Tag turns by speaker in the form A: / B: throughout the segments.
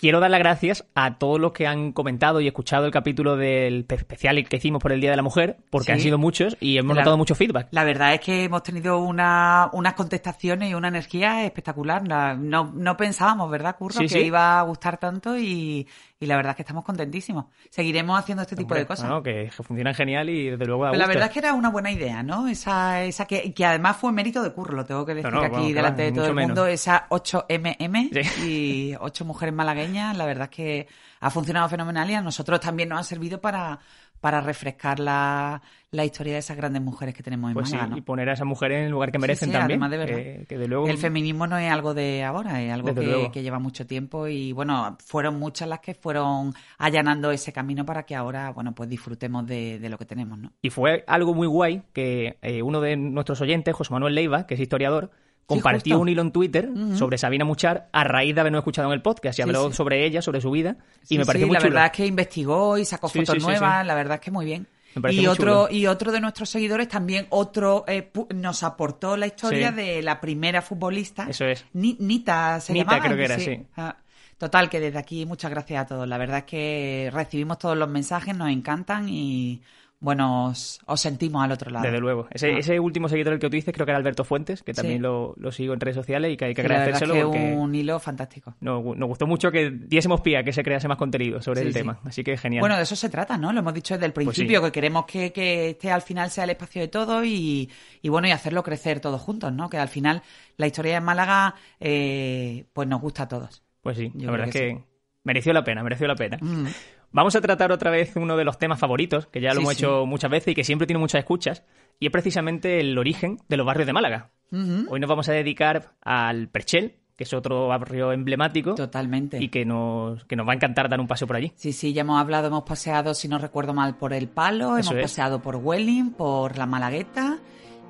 A: Quiero dar las gracias a todos los que han comentado y escuchado el capítulo del especial que hicimos por el Día de la Mujer, porque
B: Sí.
A: han sido muchos y hemos
B: La-
A: notado mucho feedback.
B: La verdad es que hemos tenido una, unas contestaciones y una energía espectacular. La- No, no pensábamos, ¿verdad, Curro?
A: Sí,
B: que
A: sí.
B: iba a gustar tanto y, y la verdad es que estamos contentísimos. Seguiremos haciendo este tipo
A: Hombre,
B: de cosas.
A: no, que, funcionan genial y desde luego
B: Pero la verdad es que era una buena idea, ¿no? Esa, esa que, que además fue mérito de Curro, lo tengo que decir
A: no,
B: aquí delante de todo el mundo.
A: menos.
B: Esa 8MM
A: Sí.
B: y 8 mujeres malagueñas, la verdad es que ha funcionado fenomenal y a nosotros también nos ha servido para, para refrescar la, la historia de esas grandes mujeres que tenemos en
A: Pues sí, y poner a esas mujeres en el lugar que merecen
B: sí,
A: también.
B: además de verdad.
A: que, que de luego...
B: El feminismo no es algo de ahora, es algo que, lleva mucho tiempo y bueno, fueron muchas las que fueron allanando ese camino para que ahora, bueno, pues disfrutemos de, de lo que tenemos, ¿no?
A: Y fue algo muy guay que eh, uno de nuestros oyentes, José Manuel Leiva, que es historiador, compartió un hilo en Twitter sobre Sabina Muchar a raíz de habernos escuchado en el podcast y habló
B: sí.
A: sobre ella, sobre su vida, y
B: Sí,
A: me pareció muy
B: la
A: chulo.
B: verdad es que investigó y sacó fotos nuevas, la verdad es que muy bien. Y otro,
A: chulo.
B: y otro de nuestros seguidores también, otro eh, nos aportó la historia de la primera futbolista.
A: Eso es.
B: Ni- Nita se
A: Nita
B: llamaba.
A: creo que era, sí.
B: Ah, Total, que desde aquí muchas gracias a todos. La verdad es que recibimos todos los mensajes, nos encantan y bueno, os, os sentimos al otro lado.
A: Desde luego. Ese,
B: Ah.
A: ese último seguidor el que tú dices creo que era Alberto Fuentes, que también
B: Sí.
A: lo, lo sigo en redes sociales y que hay que
B: Sí, la es
A: agradecérselo
B: que un hilo fantástico.
A: nos, nos gustó mucho que diésemos pie a que se crease más contenido sobre
B: Sí,
A: el tema. Así que genial.
B: Bueno, de eso se trata, ¿no? Lo hemos dicho desde el
A: Pues
B: principio, que queremos que, que este al final sea el espacio de todos y, y bueno, y hacerlo crecer todos juntos, ¿no? Que al final la historia de Málaga, eh, pues nos gusta a todos.
A: Pues sí,
B: Yo
A: la verdad es que mereció la pena, mereció la pena.
B: Mm.
A: Vamos a tratar otra vez uno de los temas favoritos, que ya lo
B: Sí,
A: hemos
B: sí.
A: hecho muchas veces y que siempre tiene muchas escuchas, y es precisamente el origen de los barrios de Málaga.
B: Ujú.
A: Hoy nos vamos a dedicar al Perchel, que es otro barrio emblemático
B: Totalmente.
A: y que nos, que nos va a encantar dar un paseo por allí.
B: Sí, sí, ya hemos hablado, hemos paseado, si no recuerdo mal, por El Palo,
A: Eso
B: hemos
A: es.
B: paseado por Welling, por La Malagueta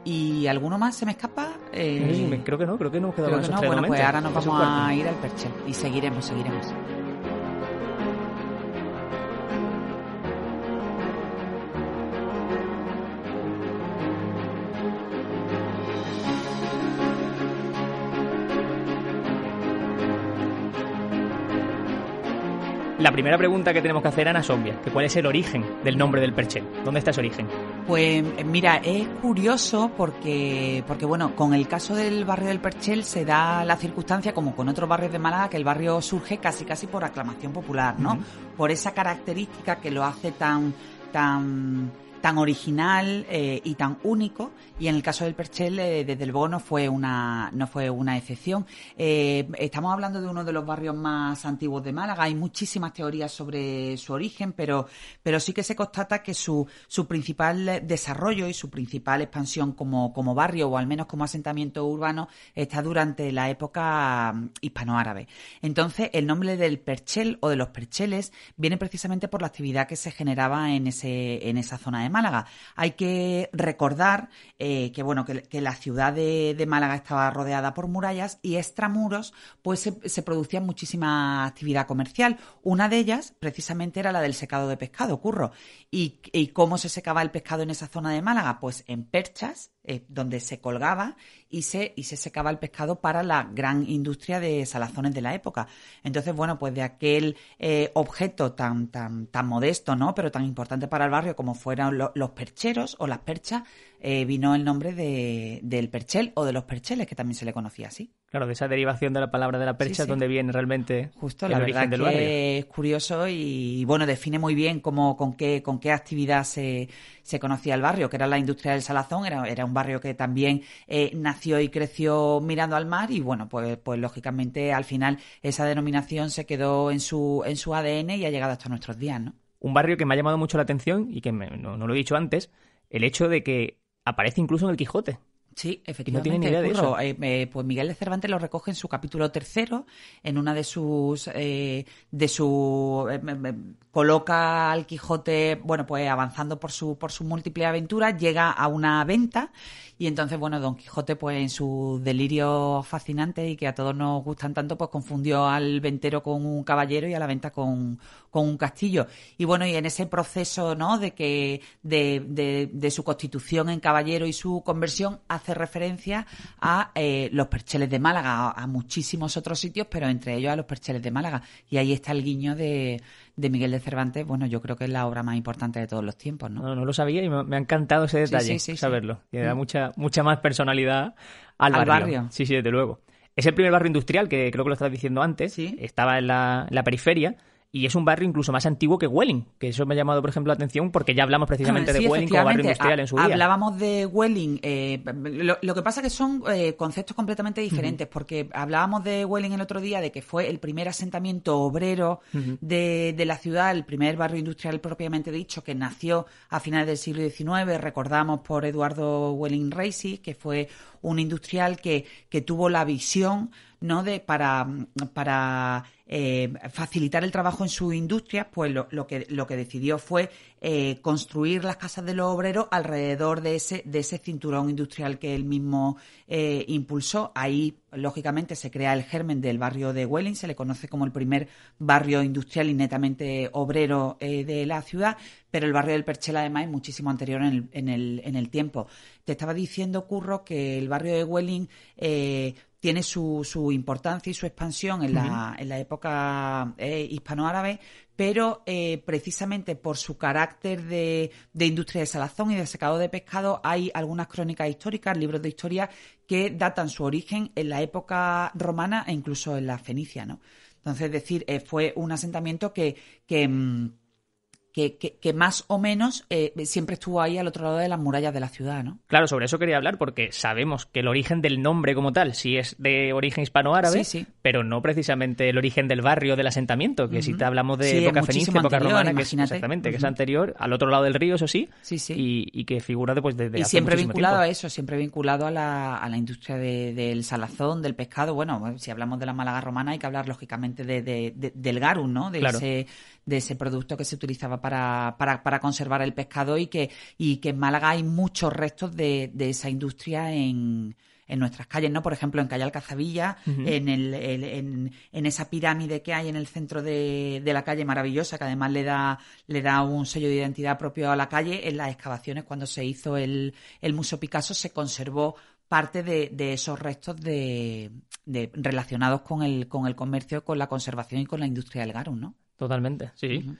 B: y ¿alguno más se me escapa? Eh,
A: No me- creo que no, creo que nos
B: creo que no. Bueno, pues ahora nos vamos a ir al Perchel y seguiremos, seguiremos.
A: La primera pregunta que tenemos que hacer, Ana, es obvia, que cuál es el origen del nombre del Perchel. ¿Dónde está ese origen?
B: Pues eh, mira, es curioso porque, porque bueno, con el caso del barrio del Perchel se da la circunstancia, como con otros barrios de Málaga, que el barrio surge casi casi por aclamación popular, ¿no? Por esa característica que lo hace tan, tan, tan original eh, y tan único. Y en el caso del Perchel, eh, desde luego no fue una, no fue una excepción. Eh, estamos hablando de uno de los barrios más antiguos de Málaga. Hay muchísimas teorías sobre su origen, pero, pero sí que se constata que su, su principal desarrollo y su principal expansión como, como barrio o al menos como asentamiento urbano está durante la época mm, hispanoárabe. Entonces, el nombre del Perchel o de los Percheles viene precisamente por la actividad que se generaba en, ese, en esa zona Málaga. Hay que recordar eh, que, bueno, que, la ciudad de, Málaga estaba rodeada por murallas y extramuros pues se, producía muchísima actividad comercial. Una de ellas precisamente era la del secado de pescado, curro. ¿Y, y cómo se secaba el pescado en esa zona de Málaga? Pues en perchas, eh, donde se colgaba y se, y se secaba el pescado para la gran industria de salazones de la época. Entonces, bueno, pues de aquel eh, objeto tan, tan, tan modesto, ¿no? Pero tan importante para el barrio como fueran lo- los percheros o las perchas, eh, vino el nombre de, del perchel o de los percheles, que también se le conocía así.
A: Claro, de esa derivación de la palabra de la percha
B: Sí,
A: es
B: sí.
A: donde viene realmente
B: Justo,
A: el
B: la
A: origen
B: verdad
A: del
B: que
A: barrio.
B: es curioso y, bueno, define muy bien cómo, con qué, con qué actividad se, se conocía el barrio, que era la industria del salazón, era, era un barrio que también eh, nació y creció mirando al mar y bueno, pues, pues lógicamente al final esa denominación se quedó en su, en su ADN y ha llegado hasta nuestros días, ¿no?
A: Un barrio que me ha llamado mucho la atención y que me- no, no lo he dicho antes, el hecho de que aparece incluso en el Quijote.
B: Sí, efectivamente. Eh, eh, pues Miguel de Cervantes lo recoge en su capítulo tercero, en una de sus, eh, de su, coloca al Quijote, bueno, pues avanzando por su, por su múltiple aventura, llega a una venta y entonces, bueno, Don Quijote, pues en su delirio fascinante y que a todos nos gustan tanto, pues confundió al ventero con un caballero y a la venta con, con un castillo. Y bueno, y en ese proceso, ¿no? De que, de, de, su constitución en caballero y su conversión, hace referencia a eh, los percheles de Málaga, a, muchísimos otros sitios, pero entre ellos a los percheles de Málaga. Y ahí está el guiño de, de Miguel de Cervantes, bueno, yo creo que es la obra más importante de todos los tiempos, ¿no?
A: No, no lo sabía y me, ha encantado ese detalle, saberlo. Y da mm. mucha, mucha más personalidad al, barrio. Sí, sí, desde luego. Es el primer barrio industrial, que creo que lo estabas diciendo antes. Estaba en la, en la periferia y es un barrio incluso más antiguo que Welling, que eso me ha llamado, por ejemplo, la atención porque ya hablamos precisamente de Welling como barrio industrial en su día.
B: Hablábamos de Welling, eh, lo, que pasa que son eh, conceptos completamente diferentes, porque hablábamos de Welling el otro día de que fue el primer asentamiento obrero de, de, la ciudad, el primer barrio industrial propiamente dicho, que nació a finales del siglo XIX, recordamos por Eduardo Welling Reisy, que fue un industrial que, que tuvo la visión ¿no? de para, para eh, facilitar el trabajo en su industria, pues lo, lo, que, lo que decidió fue eh, construir las casas de los obreros alrededor de ese, de ese cinturón industrial que él mismo eh, impulsó. Ahí, lógicamente, se crea el germen del barrio de Welling, se le conoce como el primer barrio industrial y netamente obrero de la ciudad, pero el barrio del Perchel además es muchísimo anterior en el, en el, en el tiempo. Te estaba diciendo, Curro, que el barrio de Welling tiene su, su importancia y su expansión en, la, en la época eh, hispanoárabe, pero eh, precisamente por su carácter de, de, industria de salazón y de secado de pescado hay algunas crónicas históricas, libros de historia que datan su origen en la época romana e incluso en la fenicia, ¿no? Entonces, es decir, eh, fue un asentamiento que, que que, que, más o menos eh, siempre estuvo ahí al otro lado de las murallas de la ciudad, ¿no?
A: Claro, sobre eso quería hablar porque sabemos que el origen del nombre como tal sí es de origen hispanoárabe, sí, pero no precisamente el origen del barrio del asentamiento, que si te hablamos de época fenicia, época romana, que es, exactamente, que es anterior, al otro lado del río, eso sí, sí, sí. Y, que figura después de,
B: Y siempre vinculado a eso, siempre vinculado a la, a la industria del salazón, del pescado. Bueno, si hablamos de la Málaga romana hay que hablar lógicamente de, del garum, ¿no? De ese de ese producto que se utilizaba para, para, para conservar el pescado y que, y que en Málaga hay muchos restos de, de esa industria en, en nuestras calles, ¿no? Por ejemplo, en Calle Alcazabilla, en, el, en, en, esa pirámide que hay en el centro de, de, la calle maravillosa, que además le da, le da un sello de identidad propio a la calle, en las excavaciones cuando se hizo el, el Museo Picasso se conservó parte de, de esos restos de, de, relacionados con el, con el comercio, con la conservación y con la industria del garum, ¿no?
A: Totalmente, sí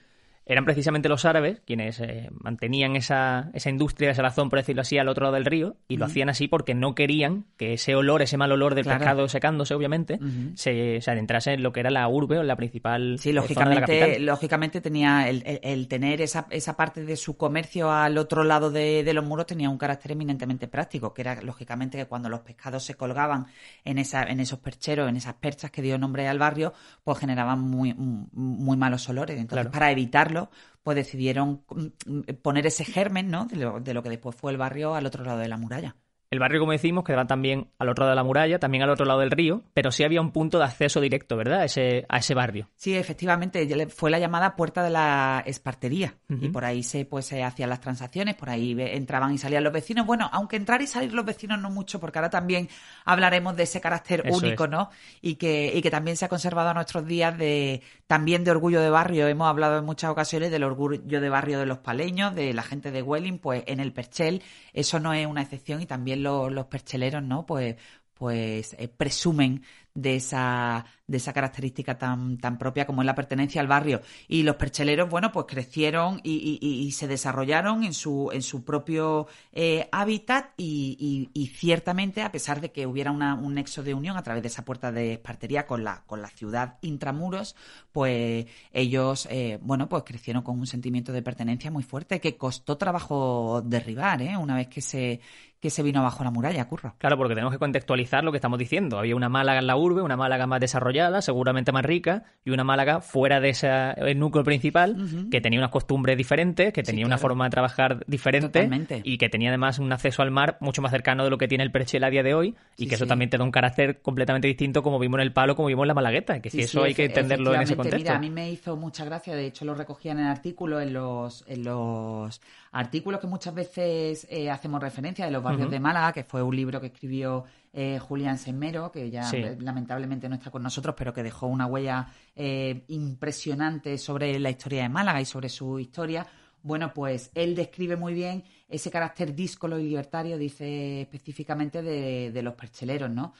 A: eran precisamente los árabes quienes eh, mantenían esa, esa industria de salazón, por decirlo así, al otro lado del río, y lo hacían así porque no querían que ese olor, ese mal olor del pescado secándose, obviamente, se, adentrase en lo que era la urbe o la principal
B: sí, lógicamente, lógicamente tenía el, el, tener esa, esa parte de su comercio al otro lado de, de, los muros tenía un carácter eminentemente práctico, que era lógicamente que cuando los pescados se colgaban en, esa, en esos percheros, en esas perchas que dio nombre al barrio, pues generaban muy, muy malos olores. Entonces, para evitarlo, pues decidieron mm, poner ese germen ¿no? de, lo, de lo que después fue el barrio al otro lado de la muralla.
A: El barrio, como decimos, quedaba también al otro lado de la muralla, también al otro lado del río, pero sí había un punto de acceso directo, ¿verdad? A ese, a ese barrio.
B: Sí, efectivamente, fue la llamada Puerta de la Espartería. Y por ahí se, pues, se hacían las transacciones, por ahí entraban y salían los vecinos. Bueno, aunque entrar y salir los vecinos no mucho, porque ahora también hablaremos de ese carácter único, ¿no? Y que, y que también se ha conservado a nuestros días de también de orgullo de barrio. Hemos hablado en muchas ocasiones del orgullo de barrio de los paleños, de la gente de Welling, pues en el Perchel eso no es una excepción y también los percheleros, ¿no? Pues, pues eh, presumen de esa, de esa característica tan, tan propia como es la pertenencia al barrio. Y los percheleros, bueno, pues crecieron y, se desarrollaron en su, en su propio eh, hábitat y, ciertamente, a pesar de que hubiera un nexo de unión a través de esa puerta de espartería con la, con la ciudad intramuros, pues ellos, eh, bueno, pues crecieron con un sentimiento de pertenencia muy fuerte que costó trabajo derribar, ¿eh? Una vez que se, que se vino abajo la muralla, curro.
A: Claro, porque tenemos que contextualizar lo que estamos diciendo. Había una Málaga en la urbe, una Málaga más desarrollada, seguramente más rica, y una Málaga fuera de ese núcleo principal, que tenía unas costumbres diferentes, que tenía una forma de trabajar diferente, y que tenía además un acceso al mar mucho más cercano de lo que tiene el Perchel a día de hoy, y que eso también te da un carácter completamente distinto como vimos en el Palo, como vimos en la Malagueta, que si eso hay que entenderlo en ese contexto. Mira,
B: a mí me hizo mucha gracia, de hecho lo recogían en el artículo, en los, en los artículos que muchas veces eh, hacemos referencia de los barrios de Málaga, que fue un libro que escribió eh, Julián Semero, que ya eh, lamentablemente no está con nosotros, pero que dejó una huella impresionante sobre la historia de Málaga y sobre su historia. Bueno, pues él describe muy bien ese carácter díscolo y libertario, dice específicamente de, los percheleros, ¿no?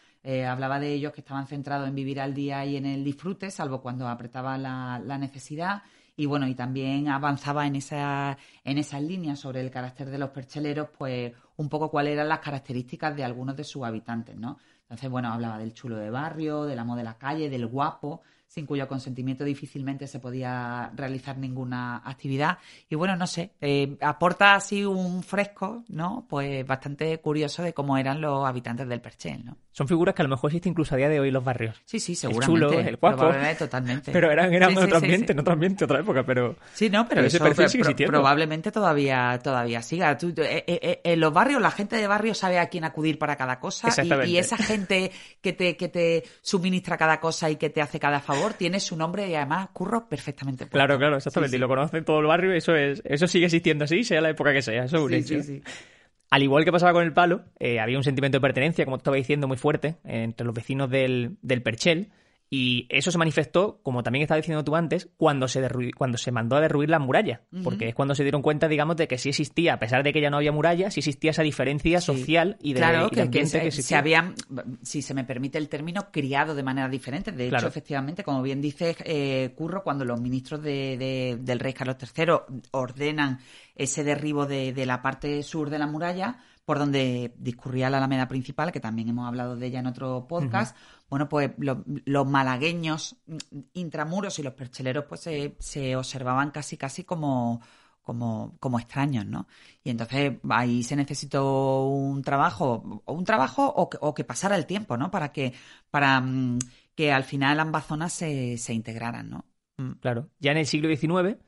B: hablaba de ellos que estaban centrados en vivir al día y en el disfrute, salvo cuando apretaba la, la necesidad y bueno, y también avanzaba en esa, en esas líneas sobre el carácter de los percheleros, pues un poco cuáles eran las características de algunos de sus habitantes, ¿no? Entonces, bueno, hablaba del chulo de barrio, del amo de la calle, del guapo, sin cuyo consentimiento difícilmente se podía realizar ninguna actividad. Y bueno, no sé, eh, aporta así un fresco, ¿no? Pues bastante curioso de cómo eran los habitantes del Perchel, ¿no?
A: Son figuras que a lo mejor existen incluso a día de hoy en los barrios.
B: Sí, sí, seguramente.
A: El chulo, el guapo.
B: Totalmente.
A: Pero eran, eran otro ambiente, en otro ambiente, otra época, pero...
B: Sí, no, pero, eso probablemente todavía, todavía siga. Eh, eh, en los barrios, la gente de barrio sabe a quién acudir para cada cosa y, y, esa gente que te, que te suministra cada cosa y que te hace cada favor tiene su nombre y además curro perfectamente.
A: Claro, claro, exactamente. Y lo conoce todo el barrio eso, es, eso sigue existiendo así, sea la época que sea. Eso es un hecho. Al igual que pasaba con el palo, eh, había un sentimiento de pertenencia, como estaba diciendo, muy fuerte entre los vecinos del, del Perchel y eso se manifestó, como también estaba diciendo tú antes, cuando se, cuando se mandó a derruir la muralla, porque es cuando se dieron cuenta, digamos, de que sí existía, a pesar de que ya no había muralla, sí existía esa diferencia social y de,
B: claro, que, se, habían, si se me permite el término, criado de manera diferente. De hecho, efectivamente, como bien dice eh, Curro, cuando los ministros de, del rey Carlos III ordenan ese derribo de, de la parte sur de la muralla, por donde discurría la Alameda principal, que también hemos hablado de ella en otro podcast, bueno, pues los malagueños intramuros y los percheleros pues se, observaban casi casi como, como, como, extraños, ¿no? Y entonces ahí se necesitó un trabajo, un trabajo o que, o que pasara el tiempo, ¿no? Para que, para mm, que al final ambas zonas se, se integraran, ¿no?
A: Mm, claro. Ya en el siglo XIX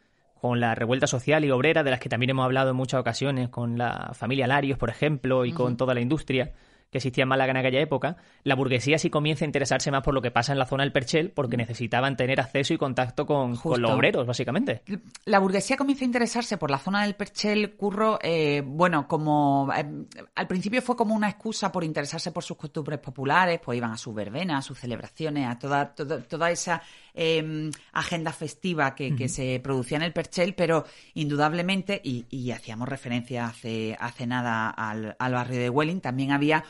A: con la revuelta social y obrera, de las que también hemos hablado en muchas ocasiones, con la familia Larios, por ejemplo, y con toda la industria que existía en Málaga en aquella época, la burguesía sí comienza a interesarse más por lo que pasa en la zona del Perchel porque necesitaban tener acceso y contacto con, los obreros, básicamente.
B: La burguesía comienza a interesarse por la zona del Perchel, Curro, eh, bueno, como eh, al principio fue como una excusa por interesarse por sus costumbres populares, pues iban a sus verbenas, a sus celebraciones, a toda, toda, esa em, agenda festiva que, se producía en el Perchel, pero indudablemente, y, hacíamos referencia hace, hace nada al, al barrio de Welling, también había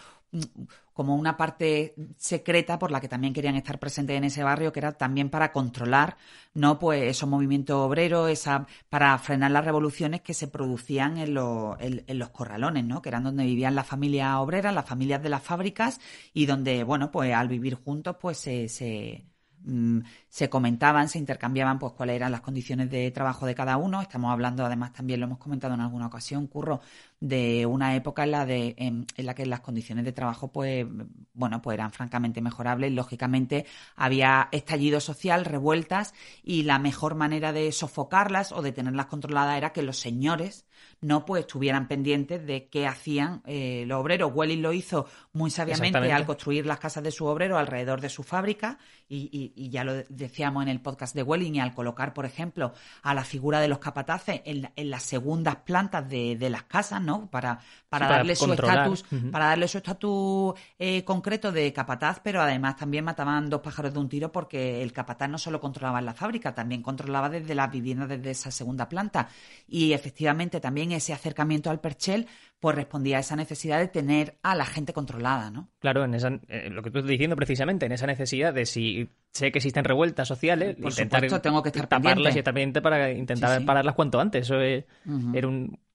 B: como una parte secreta por la que también querían estar presentes en ese barrio, que era también para controlar, ¿no? Pues esos movimientos obreros, esa, para frenar las revoluciones que se producían en, en, los corralones, ¿no? Que eran donde vivían las familias obreras, las familias de las fábricas, y donde, bueno, pues al vivir juntos, pues se, se mm, se comentaban, se intercambiaban pues cuáles eran las condiciones de trabajo de cada uno. Estamos hablando, además, también lo hemos comentado en alguna ocasión, Curro, de una época en la de en, la que las condiciones de trabajo pues bueno pues eran francamente mejorables. Lógicamente había estallido social revueltas y la mejor manera de sofocarlas o de tenerlas controladas era que los señores no pues estuvieran pendientes de qué hacían eh, los obreros. Welling lo hizo muy sabiamente al construir las casas de su obrero alrededor de su fábrica y, ya lo decíamos en el podcast de Welling y al colocar por ejemplo a la figura de los capataces en, las segundas plantas de, de las casas no para, para, darle su estatus, para darle su estatus eh, concreto de capataz, pero además también mataban dos pájaros de un tiro porque el capataz no solo controlaba en la fábrica, también controlaba desde las viviendas desde esa segunda planta. Y efectivamente también ese acercamiento al perchel pues respondía a esa necesidad de tener a la gente controlada, ¿no?
A: Claro, en esa, eh, lo que tú estás diciendo precisamente, en esa necesidad de si sé que existen revueltas sociales,
B: Por intentar tengo que estar
A: taparlas y estar pendiente para intentar pararlas cuanto antes. Eso era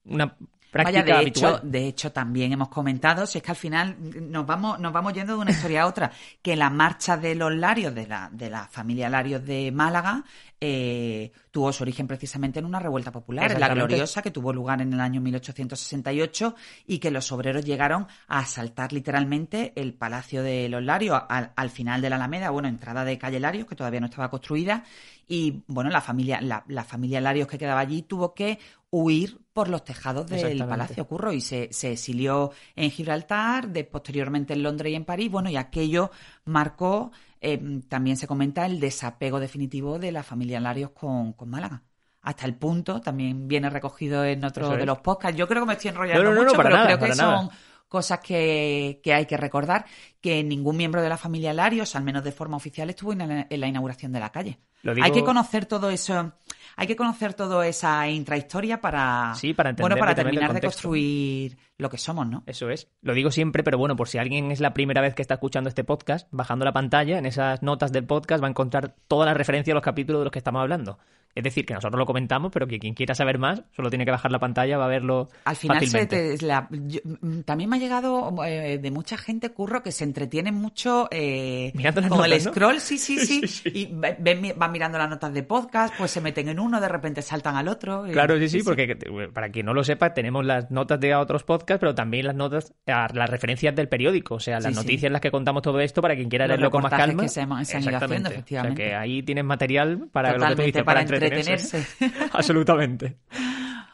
A: una práctica
B: Vaya, de
A: habitual.
B: hecho, de hecho también hemos comentado, si es que al final nos vamos, nos vamos yendo de una historia a otra, que la marcha de los Larios, de la, de la familia Larios de Málaga, eh, tuvo su origen precisamente en una revuelta popular, la gloriosa, que tuvo lugar en el año 1868 y que los obreros llegaron a asaltar literalmente el Palacio de los Larios al, al final de la Alameda, bueno, entrada de calle Larios, que todavía no estaba construida, y bueno, la familia, la, la familia Larios que quedaba allí tuvo que huir por los tejados del Palacio Curro y se, se, exilió en Gibraltar, de, posteriormente en Londres y en París. Bueno, y aquello marcó, eh, también se comenta, el desapego definitivo de la familia Larios con, con Málaga hasta el punto, también viene recogido en otro de los podcasts. Yo creo que me estoy enrollando
A: no, no,
B: mucho, pero
A: nada,
B: creo que
A: son
B: nada. cosas que, que, hay que recordar, que ningún miembro de la familia Larios, al menos de forma oficial, estuvo en la, inauguración de la calle.
A: Digo...
B: Hay que conocer todo eso, hay que conocer toda esa intrahistoria para,
A: sí, para,
B: bueno, para terminar de construir lo que somos, ¿no?
A: Eso es. Lo digo siempre, pero bueno, por si alguien es la primera vez que está escuchando este podcast, bajando la pantalla, en esas notas del podcast va a encontrar toda la referencia a los capítulos de los que estamos hablando. Es decir, que nosotros lo comentamos, pero que quien quiera saber más solo tiene que bajar la pantalla, va a verlo.
B: Al final,
A: se
B: te, la, yo, también me ha llegado eh, de mucha gente, curro, que se entretiene mucho eh,
A: Mirando
B: con
A: notas,
B: el scroll, sí, sí, sí,
A: Sí, sí.
B: y ven, van mirando las notas de podcast, pues se meten en uno, de repente saltan al otro. y-
A: Claro, sí, sí, porque para quien no lo sepa, tenemos las notas de otros podcasts, pero también las notas, las referencias del periódico, o sea, las noticias en las que contamos todo esto para quien quiera
B: Los
A: leerlo con más calma.
B: que se han- se han ido haciendo, efectivamente.
A: O sea, que ahí tienes material para lo que tú
B: Totalmente,
A: dices,
B: para
A: para,
B: entretenerse.
A: Absolutamente.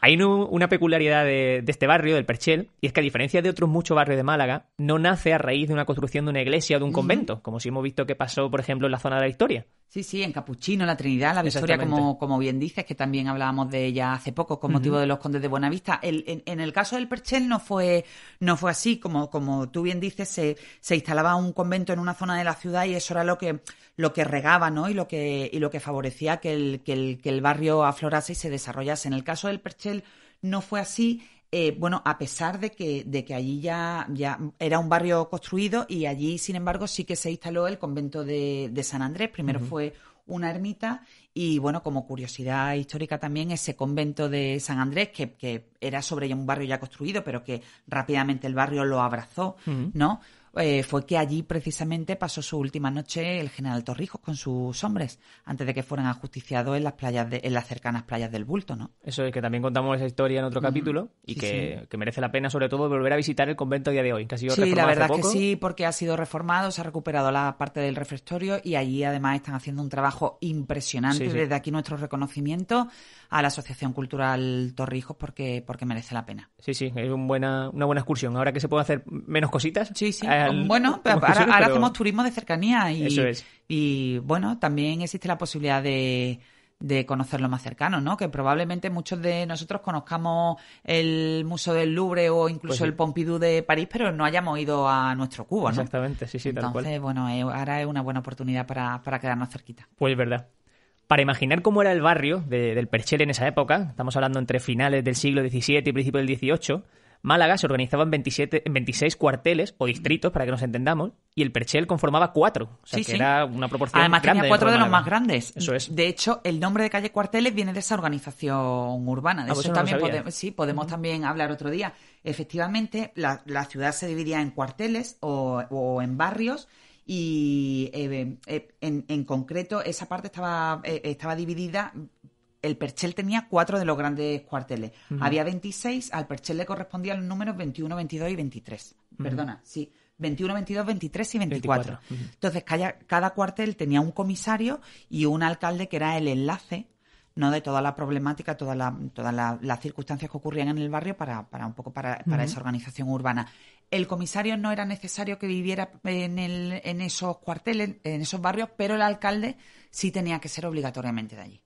A: Hay una peculiaridad de, de este barrio, del Perchel, y es que a diferencia de otros muchos barrios de Málaga, no nace a raíz de una construcción de una iglesia o de un convento, como si hemos visto que pasó, por ejemplo, en la zona de la Historia.
B: Sí, sí, en Capuchino, la Trinidad, la Victoria, como, como bien dices, que también hablábamos de ella hace poco con motivo de los condes de Buenavista. El, en, en el caso del Perchel no fue, no fue así, como, como tú bien dices, se, se instalaba un convento en una zona de la ciudad y eso era lo que, lo que regaba, ¿no? Y lo que, y lo que favorecía que el, que el, que el barrio aflorase y se desarrollase. En el caso del Perchel no fue así. Eh, bueno, a pesar de que, de que allí ya, ya era un barrio construido y allí, sin embargo, sí que se instaló el convento de, de San Andrés. Primero fue una ermita y, bueno, como curiosidad histórica también, ese convento de San Andrés, que, que era sobre un barrio ya construido, pero que rápidamente el barrio lo abrazó, ¿no? Eh, fue que allí precisamente pasó su última noche el general Torrijos con sus hombres, antes de que fueran ajusticiados en las playas de, en las cercanas playas del Bulto, ¿no?
A: Eso es que también contamos esa historia en otro capítulo y
B: Sí,
A: que,
B: sí.
A: que merece la pena, sobre todo, volver a visitar el convento a día de hoy, que ha sido
B: Sí,
A: reformado
B: la
A: hace
B: verdad es que sí, porque ha sido reformado, se ha recuperado la parte del refectorio y allí además están haciendo un trabajo impresionante.
A: Sí.
B: Desde aquí nuestro reconocimiento a la Asociación Cultural Torrijos porque, porque merece la pena.
A: Sí, sí, es un buena, una buena excursión. Ahora que se puede hacer menos cositas.
B: Sí, sí.
A: Al-
B: bueno, pero ahora, hacemos turismo de cercanía y,
A: Eso es.
B: y bueno, también existe la posibilidad de, de conocerlo más cercano, ¿no? Que probablemente muchos de nosotros conozcamos el Museo del Louvre o incluso
A: Pues sí.
B: el Pompidou de París, pero no hayamos ido a nuestro Cubo, ¿no?
A: Exactamente, sí, sí, tal cual.
B: Entonces, bueno, eh, ahora es una buena oportunidad para, para quedarnos cerquita.
A: Pues es verdad. Para imaginar cómo era el barrio de- del Perchel en esa época, estamos hablando entre finales del siglo XVII y principios del XVIII, Málaga se organizaba en, 27, en 26 cuarteles o distritos, para que nos entendamos, y el Perchel conformaba cuatro. O sea,
B: Sí,
A: que
B: sí.
A: era una proporción
B: Además
A: grande
B: tenía cuatro de los más grandes.
A: Eso es.
B: De hecho, el nombre de calle Cuarteles viene de esa organización urbana. De
A: Ah, pues
B: eso también podemos, sí, podemos también hablar otro día. Efectivamente, la, la ciudad se dividía en cuarteles o, o en barrios y eh, eh, en, en concreto esa parte estaba, eh, estaba dividida el Perchel tenía cuatro de los grandes cuarteles. Había 26, al Perchel le correspondían los números 21, 22 y 23. Perdona, sí. 21, 22, 23 y 24.
A: 24, ujú.
B: Entonces, cada, cada cuartel tenía un comisario y un alcalde que era el enlace no de toda la problemática, todas la- todas la- las circunstancias que ocurrían en el barrio para, para un poco para, para esa organización urbana. El comisario no era necesario que viviera en, el, en esos cuarteles, en esos barrios, pero el alcalde sí tenía que ser obligatoriamente de allí.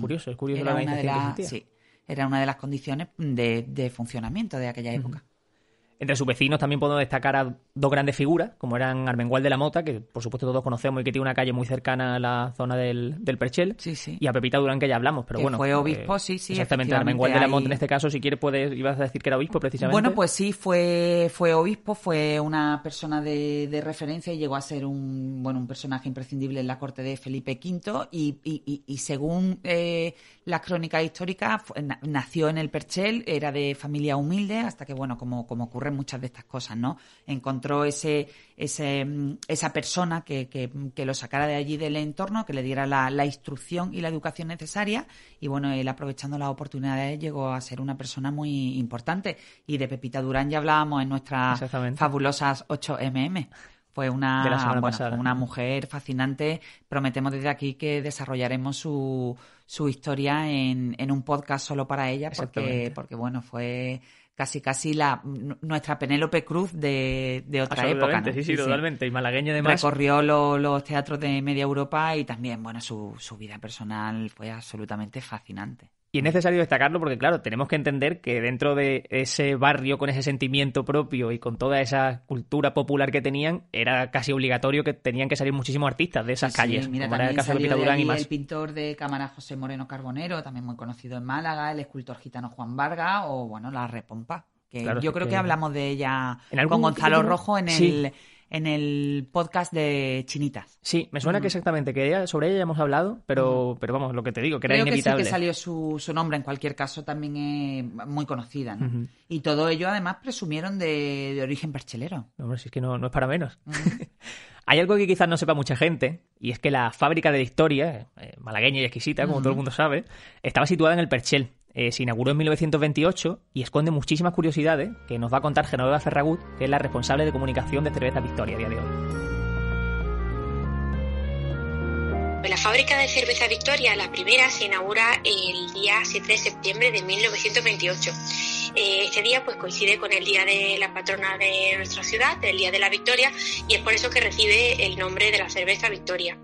A: Curioso, es curioso
B: Era
A: la
B: una de
A: que
B: sí, era una de las condiciones de, de funcionamiento de aquella época.
A: Entre sus vecinos también podemos destacar a dos grandes figuras, como eran Armengual de la Mota, que por supuesto todos conocemos y que tiene una calle muy cercana a la zona del, del Perchel,
B: sí, sí.
A: y a Pepita Durán, que ya hablamos, pero bueno.
B: Fue obispo, eh, sí, sí.
A: Exactamente, Armengual de la Mota en este caso, si quieres, puedes, ibas a decir que era obispo precisamente.
B: Bueno, pues sí, fue, fue obispo, fue una persona de, de referencia y llegó a ser un, bueno, un personaje imprescindible en la corte de Felipe V y, y, y, según eh, las crónicas históricas, nació en el Perchel, era de familia humilde, hasta que, bueno, como, como ocurren muchas de estas cosas, ¿no? Encontró ese, ese, esa persona que, que, lo sacara de allí del entorno, que le diera la, la, instrucción y la educación necesaria. Y bueno, él aprovechando las oportunidades llegó a ser una persona muy importante. Y de Pepita Durán ya hablábamos en nuestras fabulosas 8 MM fue una, una mujer fascinante. Prometemos desde aquí que desarrollaremos su, su historia en, en un podcast solo para ella, porque, porque bueno, fue casi casi la nuestra Penélope Cruz de, de otra época.
A: Sí, sí, totalmente. Y malagueña además.
B: Recorrió los teatros de media Europa y también, bueno, su, su vida personal fue absolutamente fascinante.
A: Y es necesario destacarlo porque, claro, tenemos que entender que dentro de ese barrio con ese sentimiento propio y con toda esa cultura popular que tenían, era casi obligatorio que tenían que salir muchísimos artistas de esas calles.
B: Mira, como era el caso de Durán y más. El pintor de cámara José Moreno Carbonero, también muy conocido en Málaga, el escultor gitano Juan Vargas o, bueno, la Repompa. Que yo creo que... hablamos de ella con Gonzalo Rojo en el en el podcast de Chinitas.
A: Sí, me suena que exactamente, que sobre ella ya hemos hablado, pero, pero vamos, lo que te digo, que era inevitable.
B: Que sí que salió su, su, nombre, en cualquier caso también es muy conocida, ¿no? Y todo ello además presumieron de, de origen perchelero.
A: Hombre, si es que no, no es para menos. Hay algo que quizás no sepa mucha gente, y es que la fábrica de historia, eh, malagueña y exquisita, como todo el mundo sabe, estaba situada en el Perchel, eh, se inauguró en 1928 y esconde muchísimas curiosidades que nos va a contar Genoveva Ferragut, que es la responsable de comunicación de Cerveza Victoria a día de hoy.
C: La fábrica de cerveza Victoria, la primera, se inaugura el día 7 de septiembre de 1928. Eh, este día pues coincide con el día de la patrona de nuestra ciudad, el día de la Victoria, y es por eso que recibe el nombre de la cerveza Victoria.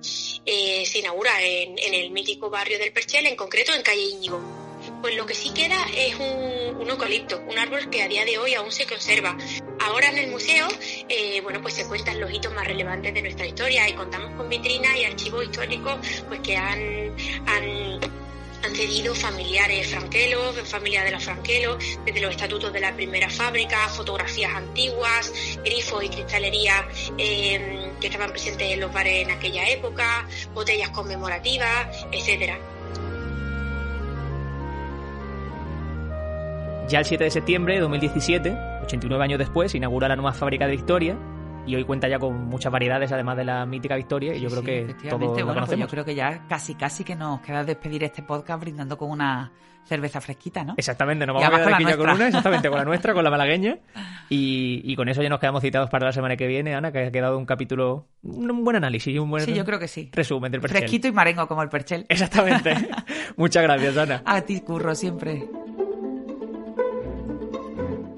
C: Eh, se inaugura en, en, el mítico barrio del Perchel, en concreto en calle Íñigo pues lo que sí queda es un, eucalipto, un árbol que a día de hoy aún se conserva. Ahora en el museo, eh, bueno, pues se cuentan los hitos más relevantes de nuestra historia y contamos con vitrinas y archivos históricos pues que han, han cedido familiares franquelos, familia de los franquelos, desde los estatutos de la primera fábrica, fotografías antiguas, grifos y cristalería eh, que estaban presentes en los bares en aquella época, botellas conmemorativas, etcétera.
A: Ya el 7 de septiembre de 2017, 89 años después, inaugura la nueva fábrica de Victoria y hoy cuenta ya con muchas variedades además de la mítica Victoria y yo creo que todo lo
B: pues yo creo que ya casi casi que nos queda despedir este podcast brindando con una cerveza fresquita, ¿no?
A: Exactamente, nos vamos a quedar aquí con una, exactamente, con la nuestra, con la malagueña y, con eso ya nos quedamos citados para la semana que viene, Ana, que ha quedado un capítulo, un buen análisis y un buen
B: sí, yo creo que sí.
A: resumen del Perchel.
B: Fresquito y marengo como el Perchel.
A: Exactamente. Muchas gracias, Ana.
B: A ti, Curro, siempre.